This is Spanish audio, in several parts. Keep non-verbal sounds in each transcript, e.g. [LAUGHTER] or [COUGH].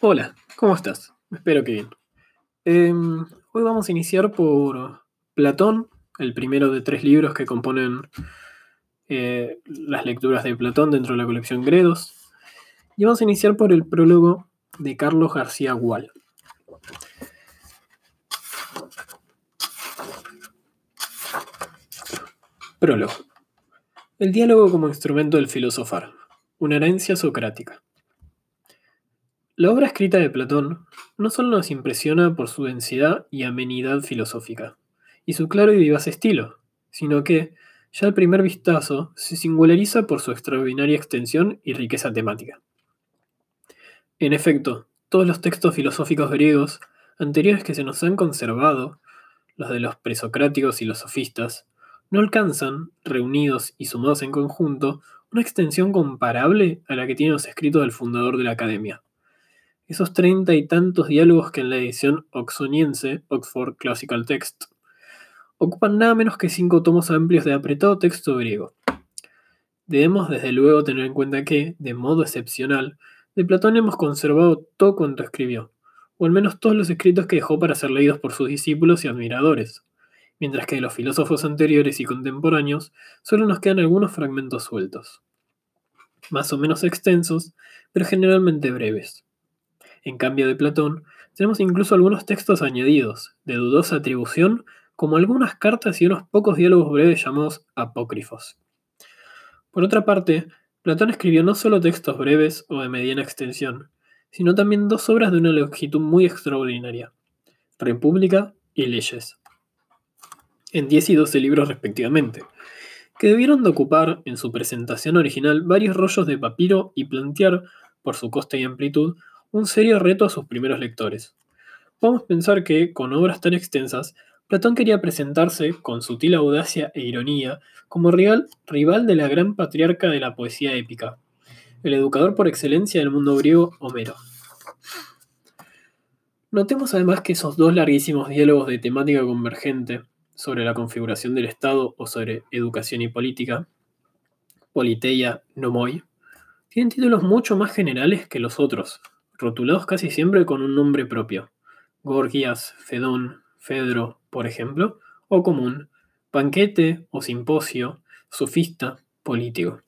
Hola, ¿cómo estás? Espero que bien. Em, hoy vamos a iniciar por Platón, el primero de tres libros que componen eh, las lecturas de Platón dentro de la colección Gredos. Y vamos a iniciar por el prólogo de Carlos García Gual. Prólogo. El diálogo como instrumento del filosofar. Una herencia socrática. La obra escrita de Platón no solo nos impresiona por su densidad y amenidad filosófica, y su claro y vivaz estilo, sino que, ya al primer vistazo, se singulariza por su extraordinaria extensión y riqueza temática. En efecto, todos los textos filosóficos griegos anteriores que se nos han conservado, los de los presocráticos y los sofistas, no alcanzan, reunidos y sumados en conjunto, una extensión comparable a la que tienen los escritos del fundador de la academia esos treinta y tantos diálogos que en la edición oxoniense, Oxford Classical Text, ocupan nada menos que cinco tomos amplios de apretado texto griego. Debemos desde luego tener en cuenta que, de modo excepcional, de Platón hemos conservado todo cuanto escribió, o al menos todos los escritos que dejó para ser leídos por sus discípulos y admiradores, mientras que de los filósofos anteriores y contemporáneos solo nos quedan algunos fragmentos sueltos, más o menos extensos, pero generalmente breves. En cambio de Platón, tenemos incluso algunos textos añadidos, de dudosa atribución, como algunas cartas y unos pocos diálogos breves llamados apócrifos. Por otra parte, Platón escribió no solo textos breves o de mediana extensión, sino también dos obras de una longitud muy extraordinaria, República y Leyes, en 10 y 12 libros respectivamente, que debieron de ocupar en su presentación original varios rollos de papiro y plantear, por su coste y amplitud, un serio reto a sus primeros lectores. Podemos pensar que, con obras tan extensas, Platón quería presentarse, con sutil audacia e ironía, como rival, rival de la gran patriarca de la poesía épica, el educador por excelencia del mundo griego, Homero. Notemos además que esos dos larguísimos diálogos de temática convergente sobre la configuración del Estado o sobre educación y política, Politeia Nomoi, tienen títulos mucho más generales que los otros, rotulados casi siempre con un nombre propio, Gorgias, Fedón, Fedro, por ejemplo, o común, banquete o simposio, sofista, político.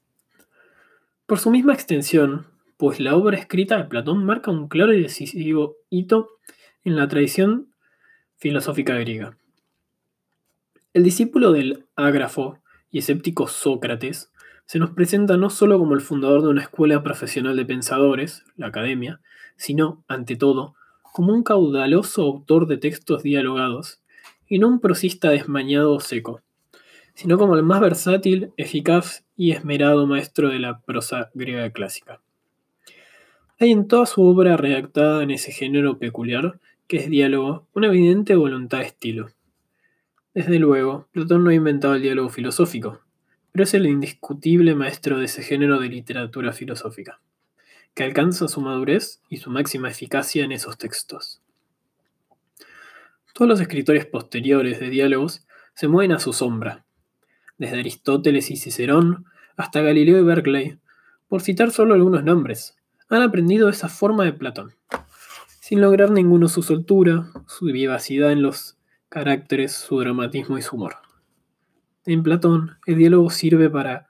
Por su misma extensión, pues la obra escrita de Platón marca un claro y decisivo hito en la tradición filosófica griega. El discípulo del ágrafo y escéptico Sócrates se nos presenta no solo como el fundador de una escuela profesional de pensadores, la academia, sino, ante todo, como un caudaloso autor de textos dialogados, y no un prosista desmañado o seco, sino como el más versátil, eficaz y esmerado maestro de la prosa griega clásica. Hay en toda su obra redactada en ese género peculiar, que es diálogo, una evidente voluntad de estilo. Desde luego, Platón no ha inventado el diálogo filosófico, pero es el indiscutible maestro de ese género de literatura filosófica que alcanza su madurez y su máxima eficacia en esos textos. Todos los escritores posteriores de diálogos se mueven a su sombra, desde Aristóteles y Cicerón hasta Galileo y Berkeley, por citar solo algunos nombres, han aprendido esa forma de Platón, sin lograr ninguno su soltura, su vivacidad en los caracteres, su dramatismo y su humor. En Platón, el diálogo sirve para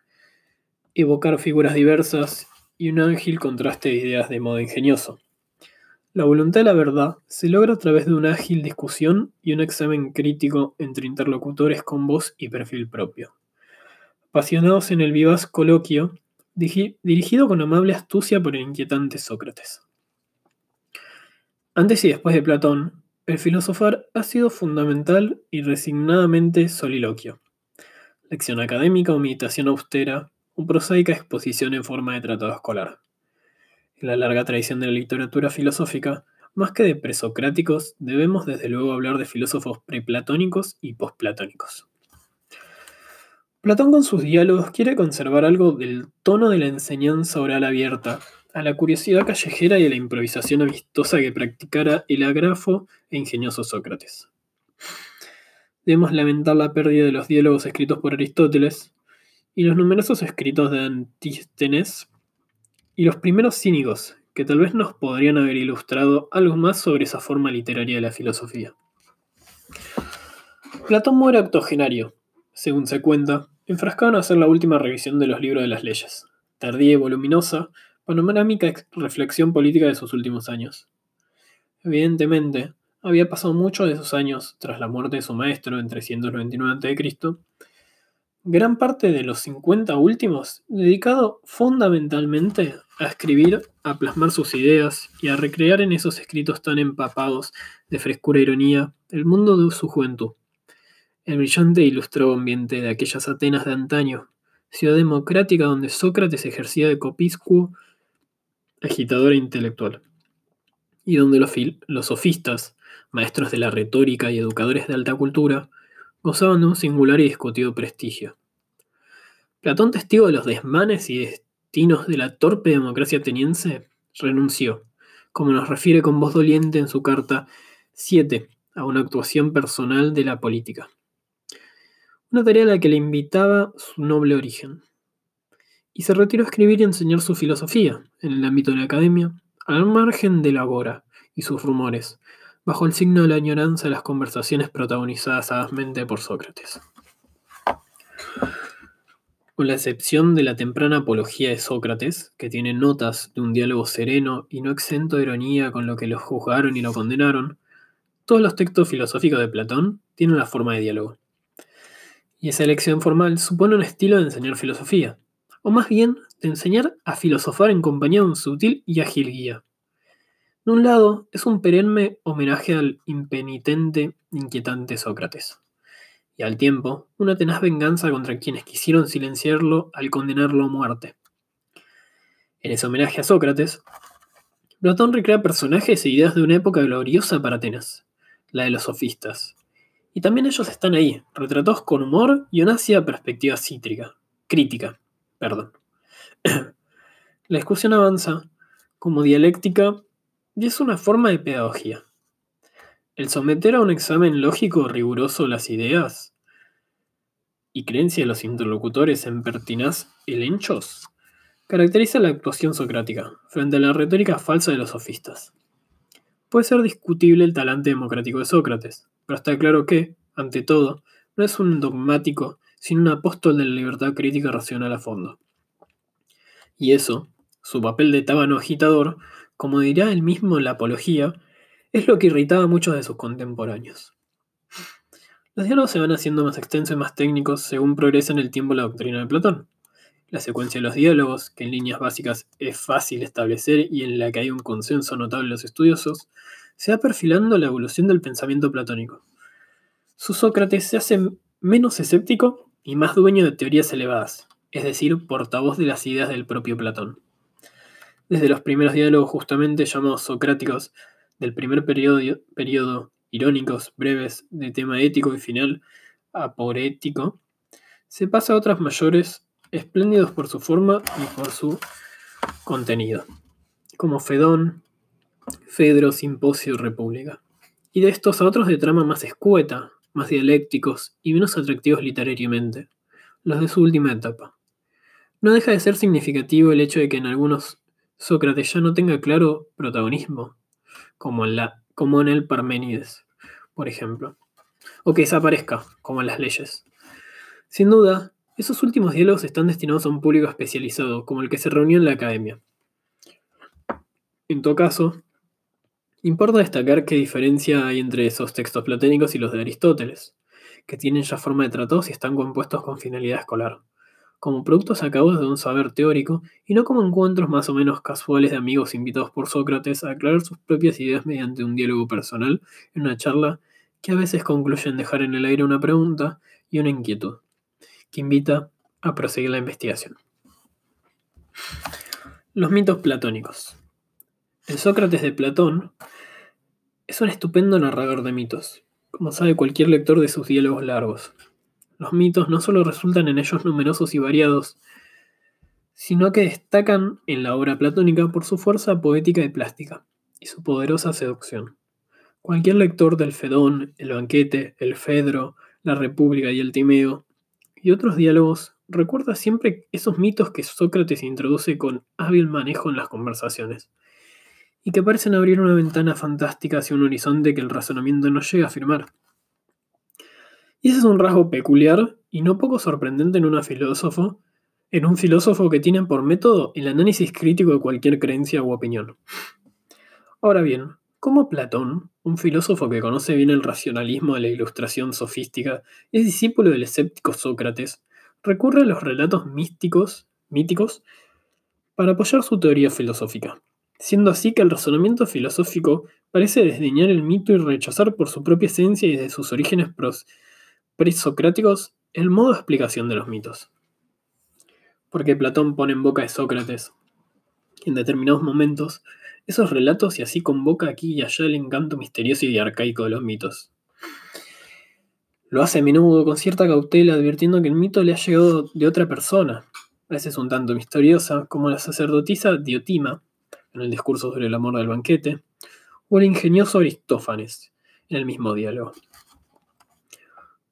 evocar figuras diversas y un ágil contraste de ideas de modo ingenioso. La voluntad de la verdad se logra a través de una ágil discusión y un examen crítico entre interlocutores con voz y perfil propio. Apasionados en el vivaz coloquio, dirigido con amable astucia por el inquietante Sócrates. Antes y después de Platón, el filosofar ha sido fundamental y resignadamente soliloquio. Lección académica o meditación austera, un prosaica exposición en forma de tratado escolar. En la larga tradición de la literatura filosófica, más que de presocráticos, debemos desde luego hablar de filósofos preplatónicos y posplatónicos. Platón con sus diálogos quiere conservar algo del tono de la enseñanza oral abierta, a la curiosidad callejera y a la improvisación amistosa que practicara el agrafo e ingenioso Sócrates. Debemos lamentar la pérdida de los diálogos escritos por Aristóteles, y los numerosos escritos de Antístenes y los primeros cínicos que tal vez nos podrían haber ilustrado algo más sobre esa forma literaria de la filosofía. Platón muere octogenario, según se cuenta, enfrascado en hacer la última revisión de los libros de las leyes, tardía y voluminosa, panorámica reflexión política de sus últimos años. Evidentemente, había pasado muchos de esos años tras la muerte de su maestro en 399 a.C., gran parte de los 50 últimos dedicado fundamentalmente a escribir, a plasmar sus ideas y a recrear en esos escritos tan empapados de frescura e ironía el mundo de su juventud. El brillante e ilustrado ambiente de aquellas Atenas de antaño, ciudad democrática donde Sócrates ejercía de copiscuo, agitador e intelectual, y donde los, los sofistas, maestros de la retórica y educadores de alta cultura, gozaban de un singular y discutido prestigio. Platón, testigo de los desmanes y destinos de la torpe democracia ateniense, renunció, como nos refiere con voz doliente en su carta 7, a una actuación personal de la política. Una tarea a la que le invitaba su noble origen. Y se retiró a escribir y enseñar su filosofía en el ámbito de la academia, al margen de la agora y sus rumores, bajo el signo de la añoranza de las conversaciones protagonizadas sagazmente por Sócrates. Con la excepción de la temprana apología de Sócrates, que tiene notas de un diálogo sereno y no exento de ironía con lo que lo juzgaron y lo condenaron, todos los textos filosóficos de Platón tienen la forma de diálogo. Y esa elección formal supone un estilo de enseñar filosofía, o más bien de enseñar a filosofar en compañía de un sutil y ágil guía. De un lado, es un perenne homenaje al impenitente, inquietante Sócrates, y al tiempo, una tenaz venganza contra quienes quisieron silenciarlo al condenarlo a muerte. En ese homenaje a Sócrates, Platón recrea personajes e ideas de una época gloriosa para Atenas, la de los sofistas. Y también ellos están ahí, retratados con humor y una ácida perspectiva cítrica, crítica, perdón. [CLEARS THROAT] la discusión avanza como dialéctica y es una forma de pedagogía. El someter a un examen lógico riguroso las ideas y creencia de los interlocutores en pertinaz helenchos caracteriza la actuación socrática frente a la retórica falsa de los sofistas. Puede ser discutible el talante democrático de Sócrates, pero está claro que, ante todo, no es un dogmático, sino un apóstol de la libertad crítica racional a fondo. Y eso, su papel de tábano agitador, como dirá él mismo en la Apología, es lo que irritaba a muchos de sus contemporáneos. Los diálogos se van haciendo más extensos y más técnicos según progresa en el tiempo la doctrina de Platón. La secuencia de los diálogos, que en líneas básicas es fácil establecer y en la que hay un consenso notable en los estudiosos, se va perfilando la evolución del pensamiento platónico. Su Sócrates se hace menos escéptico y más dueño de teorías elevadas, es decir, portavoz de las ideas del propio Platón desde los primeros diálogos justamente llamados socráticos del primer periodo, irónicos, breves, de tema ético y final aporético, se pasa a otras mayores, espléndidos por su forma y por su contenido, como Fedón, Fedro, Simposio, República. Y de estos a otros de trama más escueta, más dialécticos y menos atractivos literariamente, los de su última etapa. No deja de ser significativo el hecho de que en algunos Sócrates ya no tenga claro protagonismo, como en, la, como en el Parménides, por ejemplo, o que desaparezca, como en las leyes. Sin duda, esos últimos diálogos están destinados a un público especializado, como el que se reunió en la academia. En todo caso, importa destacar qué diferencia hay entre esos textos platónicos y los de Aristóteles, que tienen ya forma de tratados y están compuestos con finalidad escolar como productos sacados de un saber teórico y no como encuentros más o menos casuales de amigos invitados por Sócrates a aclarar sus propias ideas mediante un diálogo personal en una charla que a veces concluye en dejar en el aire una pregunta y una inquietud, que invita a proseguir la investigación. Los mitos platónicos. El Sócrates de Platón es un estupendo narrador de mitos, como sabe cualquier lector de sus diálogos largos. Los mitos no solo resultan en ellos numerosos y variados, sino que destacan en la obra platónica por su fuerza poética y plástica, y su poderosa seducción. Cualquier lector del Fedón, el Banquete, el Fedro, la República y el Timeo, y otros diálogos, recuerda siempre esos mitos que Sócrates introduce con hábil manejo en las conversaciones, y que parecen abrir una ventana fantástica hacia un horizonte que el razonamiento no llega a afirmar. Y ese es un rasgo peculiar y no poco sorprendente en, filósofo, en un filósofo que tiene por método el análisis crítico de cualquier creencia u opinión. Ahora bien, ¿cómo Platón, un filósofo que conoce bien el racionalismo de la ilustración sofística, es discípulo del escéptico Sócrates, recurre a los relatos místicos, míticos para apoyar su teoría filosófica, siendo así que el razonamiento filosófico parece desdeñar el mito y rechazar por su propia esencia y desde sus orígenes presocráticos el modo de explicación de los mitos. Porque Platón pone en boca de Sócrates, en determinados momentos, esos relatos y así convoca aquí y allá el encanto misterioso y arcaico de los mitos. Lo hace a menudo con cierta cautela, advirtiendo que el mito le ha llegado de otra persona, a veces un tanto misteriosa, como la sacerdotisa Diotima, en el discurso sobre el amor del banquete, o el ingenioso Aristófanes, en el mismo diálogo.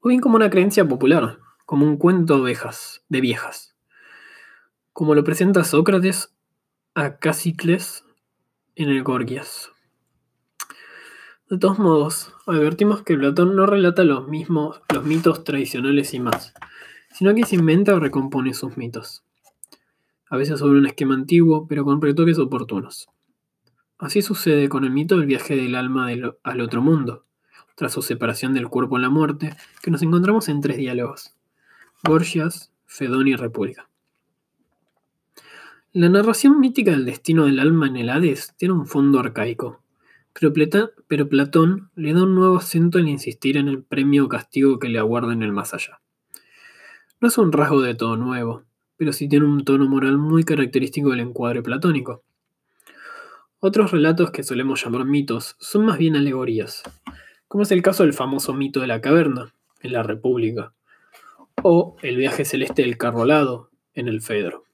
O bien como una creencia popular, como un cuento de viejas, como lo presenta Sócrates a Casicles en el Gorgias. De todos modos, advertimos que Platón no relata los mismos los mitos tradicionales y más, sino que se inventa o recompone sus mitos. A veces sobre un esquema antiguo, pero con retoques oportunos. Así sucede con el mito del viaje del alma al otro mundo, tras su separación del cuerpo en la muerte, que nos encontramos en tres diálogos: Gorgias, Fedón y República. La narración mítica del destino del alma en el Hades tiene un fondo arcaico, pero, Platón le da un nuevo acento al insistir en el premio o castigo que le aguarda en el más allá. No es un rasgo de todo nuevo, pero sí tiene un tono moral muy característico del encuadre platónico. Otros relatos que solemos llamar mitos son más bien alegorías, como es el caso del famoso mito de la caverna, en la República, o el viaje celeste del carrolado, en el Fedro.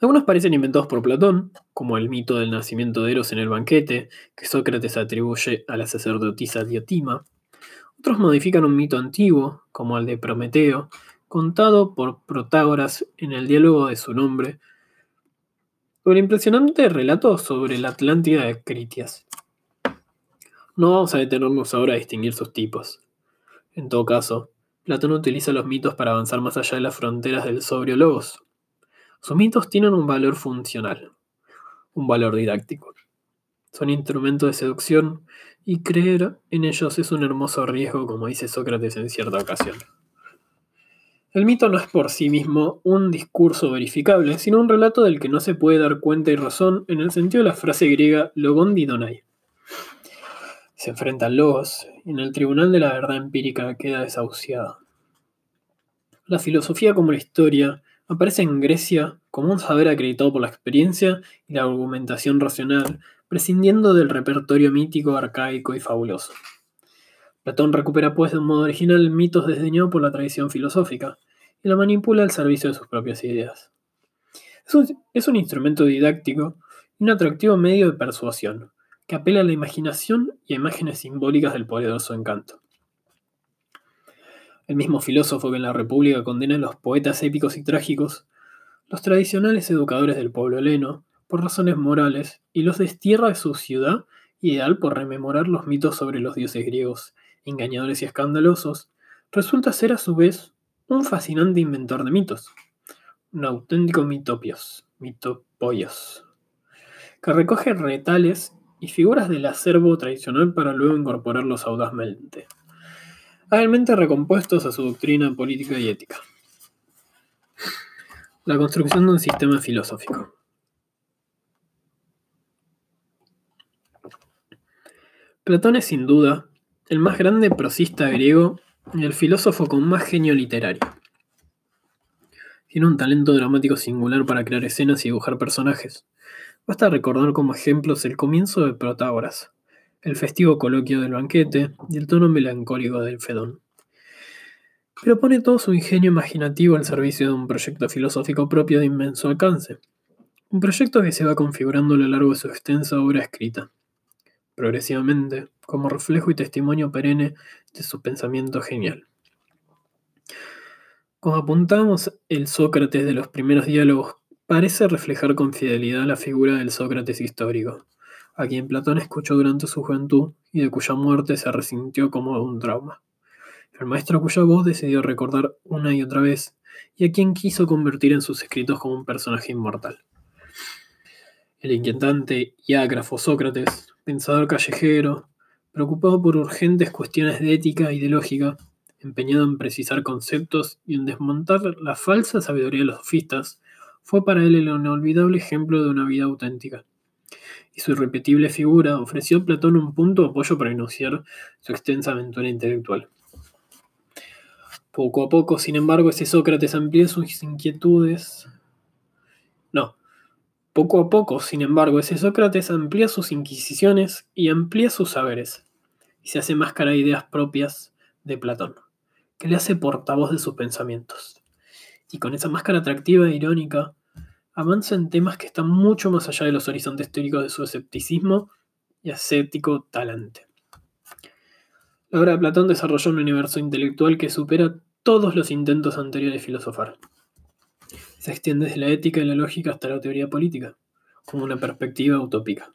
Algunos parecen inventados por Platón, como el mito del nacimiento de Eros en el banquete, que Sócrates atribuye a la sacerdotisa Diotima. Otros modifican un mito antiguo, como el de Prometeo, contado por Protágoras en el diálogo de su nombre, o el impresionante relato sobre la Atlántida de Critias. No vamos a detenernos ahora a distinguir sus tipos. En todo caso, Platón utiliza los mitos para avanzar más allá de las fronteras del sobrio logos, sus mitos tienen un valor funcional, un valor didáctico. Son instrumentos de seducción y creer en ellos es un hermoso riesgo, como dice Sócrates en cierta ocasión. El mito no es por sí mismo un discurso verificable, sino un relato del que no se puede dar cuenta y razón en el sentido de la frase griega logondi donai. Se enfrenta al logos y en el tribunal de la verdad empírica queda desahuciada. La filosofía como la historia aparece en Grecia como un saber acreditado por la experiencia y la argumentación racional, prescindiendo del repertorio mítico, arcaico y fabuloso. Platón recupera pues de un modo original mitos desdeñados por la tradición filosófica y lo manipula al servicio de sus propias ideas. Es un, es un instrumento didáctico y un atractivo medio de persuasión, que apela a la imaginación y a imágenes simbólicas del poderoso encanto. El mismo filósofo que en la República condena a los poetas épicos y trágicos, los tradicionales educadores del pueblo heleno, por razones morales, y los destierra de su ciudad ideal por rememorar los mitos sobre los dioses griegos, engañadores y escandalosos, resulta ser a su vez un fascinante inventor de mitos, un auténtico mitopios, mitopoios, que recoge retales y figuras del acervo tradicional para luego incorporarlos audazmente hábilmente recompuestos a su doctrina política y ética. La construcción de un sistema filosófico. Platón es sin duda el más grande prosista griego y el filósofo con más genio literario. Tiene un talento dramático singular para crear escenas y dibujar personajes. Basta recordar como ejemplos el comienzo de Protágoras, el festivo coloquio del banquete y el tono melancólico del Fedón. Pero pone todo su ingenio imaginativo al servicio de un proyecto filosófico propio de inmenso alcance. Un proyecto que se va configurando a lo largo de su extensa obra escrita, progresivamente, como reflejo y testimonio perenne de su pensamiento genial. Como apuntamos, el Sócrates de los primeros diálogos parece reflejar con fidelidad la figura del Sócrates histórico, a quien Platón escuchó durante su juventud y de cuya muerte se resintió como un trauma. El maestro cuya voz decidió recordar una y otra vez y a quien quiso convertir en sus escritos como un personaje inmortal. El inquietante y ágrafo Sócrates, pensador callejero, preocupado por urgentes cuestiones de ética y de lógica, empeñado en precisar conceptos y en desmontar la falsa sabiduría de los sofistas, fue para él el inolvidable ejemplo de una vida auténtica. Y su irrepetible figura ofreció a Platón un punto de apoyo para iniciar su extensa aventura intelectual. Poco a poco, sin embargo, ese Sócrates amplía sus inquietudes. No. Poco a poco, sin embargo, ese Sócrates amplía sus inquisiciones y amplía sus saberes, y se hace máscara de ideas propias de Platón, que le hace portavoz de sus pensamientos. Y con esa máscara atractiva e irónica, avanza en temas que están mucho más allá de los horizontes teóricos de su escepticismo y ascético talante. La obra de Platón desarrolló un universo intelectual que supera todos los intentos anteriores de filosofar. Se extiende desde la ética y la lógica hasta la teoría política, como una perspectiva utópica.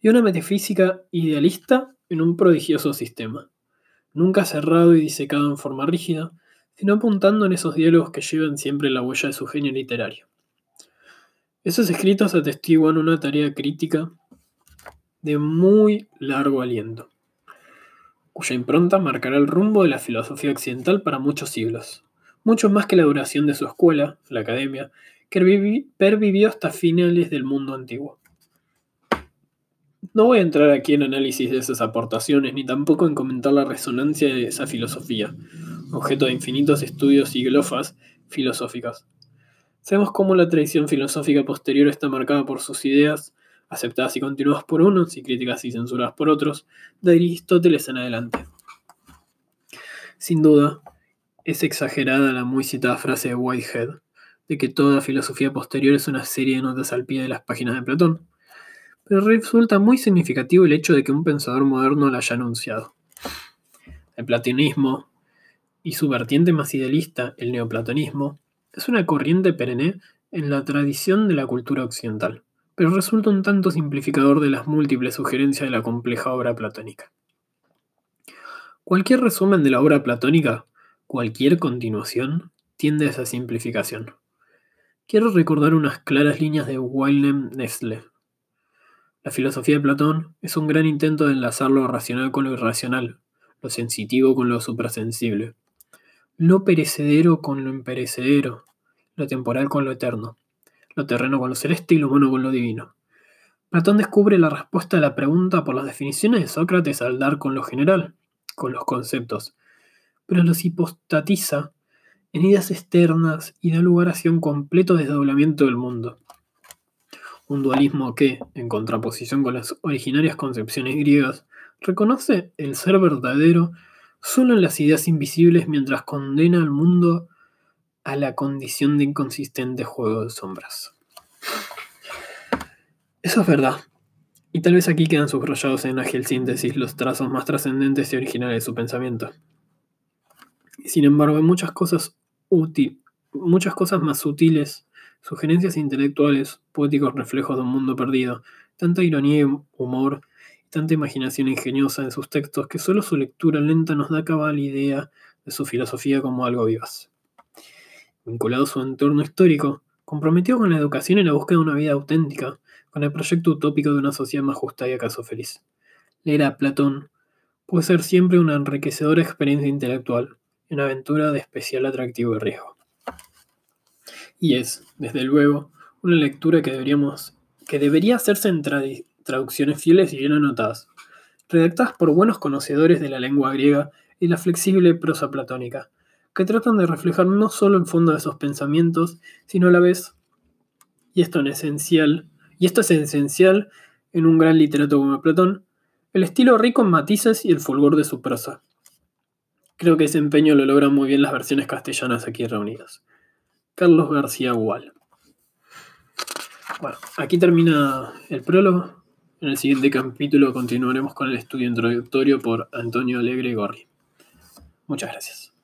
Y una metafísica idealista en un prodigioso sistema, nunca cerrado y disecado en forma rígida, sino apuntando en esos diálogos que llevan siempre la huella de su genio literario. Esos escritos atestiguan una tarea crítica de muy largo aliento cuya impronta marcará el rumbo de la filosofía occidental para muchos siglos, mucho más que la duración de su escuela, la academia, que pervivió hasta finales del mundo antiguo. No voy a entrar aquí en análisis de esas aportaciones, ni tampoco en comentar la resonancia de esa filosofía, objeto de infinitos estudios y glofas filosóficas. Sabemos cómo la tradición filosófica posterior está marcada por sus ideas, aceptadas y continuadas por unos y críticas y censuradas por otros, de Aristóteles en adelante. Sin duda, es exagerada la muy citada frase de Whitehead, de que toda filosofía posterior es una serie de notas al pie de las páginas de Platón, pero resulta muy significativo el hecho de que un pensador moderno la haya anunciado. El platonismo y su vertiente más idealista, el neoplatonismo, es una corriente perenne en la tradición de la cultura occidental pero resulta un tanto simplificador de las múltiples sugerencias de la compleja obra platónica. Cualquier resumen de la obra platónica, cualquier continuación, tiende a esa simplificación. Quiero recordar unas claras líneas de Wilhelm Nestle. La filosofía de Platón es un gran intento de enlazar lo racional con lo irracional, lo sensitivo con lo suprasensible, lo perecedero con lo imperecedero, lo temporal con lo eterno lo terreno con lo celeste y lo humano con lo divino. Platón descubre la respuesta a la pregunta por las definiciones de Sócrates al dar con lo general, con los conceptos, pero los hipostatiza en ideas externas y da lugar hacia un completo desdoblamiento del mundo. Un dualismo que, en contraposición con las originarias concepciones griegas, reconoce el ser verdadero solo en las ideas invisibles mientras condena al mundo a la condición de inconsistente juego de sombras. Eso es verdad. Y tal vez aquí quedan subrayados en ágil síntesis los trazos más trascendentes y originales de su pensamiento. Sin embargo, hay muchas cosas útiles, muchas cosas más sutiles, sugerencias intelectuales, poéticos reflejos de un mundo perdido, tanta ironía y humor, tanta imaginación ingeniosa en sus textos que solo su lectura lenta nos da cabal idea de su filosofía como algo vivaz vinculado a su entorno histórico, comprometido con la educación y la búsqueda de una vida auténtica, con el proyecto utópico de una sociedad más justa y acaso feliz. Leer a Platón puede ser siempre una enriquecedora experiencia intelectual una aventura de especial atractivo y riesgo. Y es, desde luego, una lectura que, deberíamos, que debería hacerse en traducciones fieles y bien anotadas, redactadas por buenos conocedores de la lengua griega y la flexible prosa platónica, que tratan de reflejar no solo el fondo de esos pensamientos, sino a la vez, y esto es esencial, y esto es esencial en un gran literato como Platón, el estilo rico en matices y el fulgor de su prosa. Creo que ese empeño lo logran muy bien las versiones castellanas aquí reunidas. Carlos García Gual. Bueno, aquí termina el prólogo. En el siguiente capítulo continuaremos con el estudio introductorio por Antonio Alegre Gorri. Muchas gracias.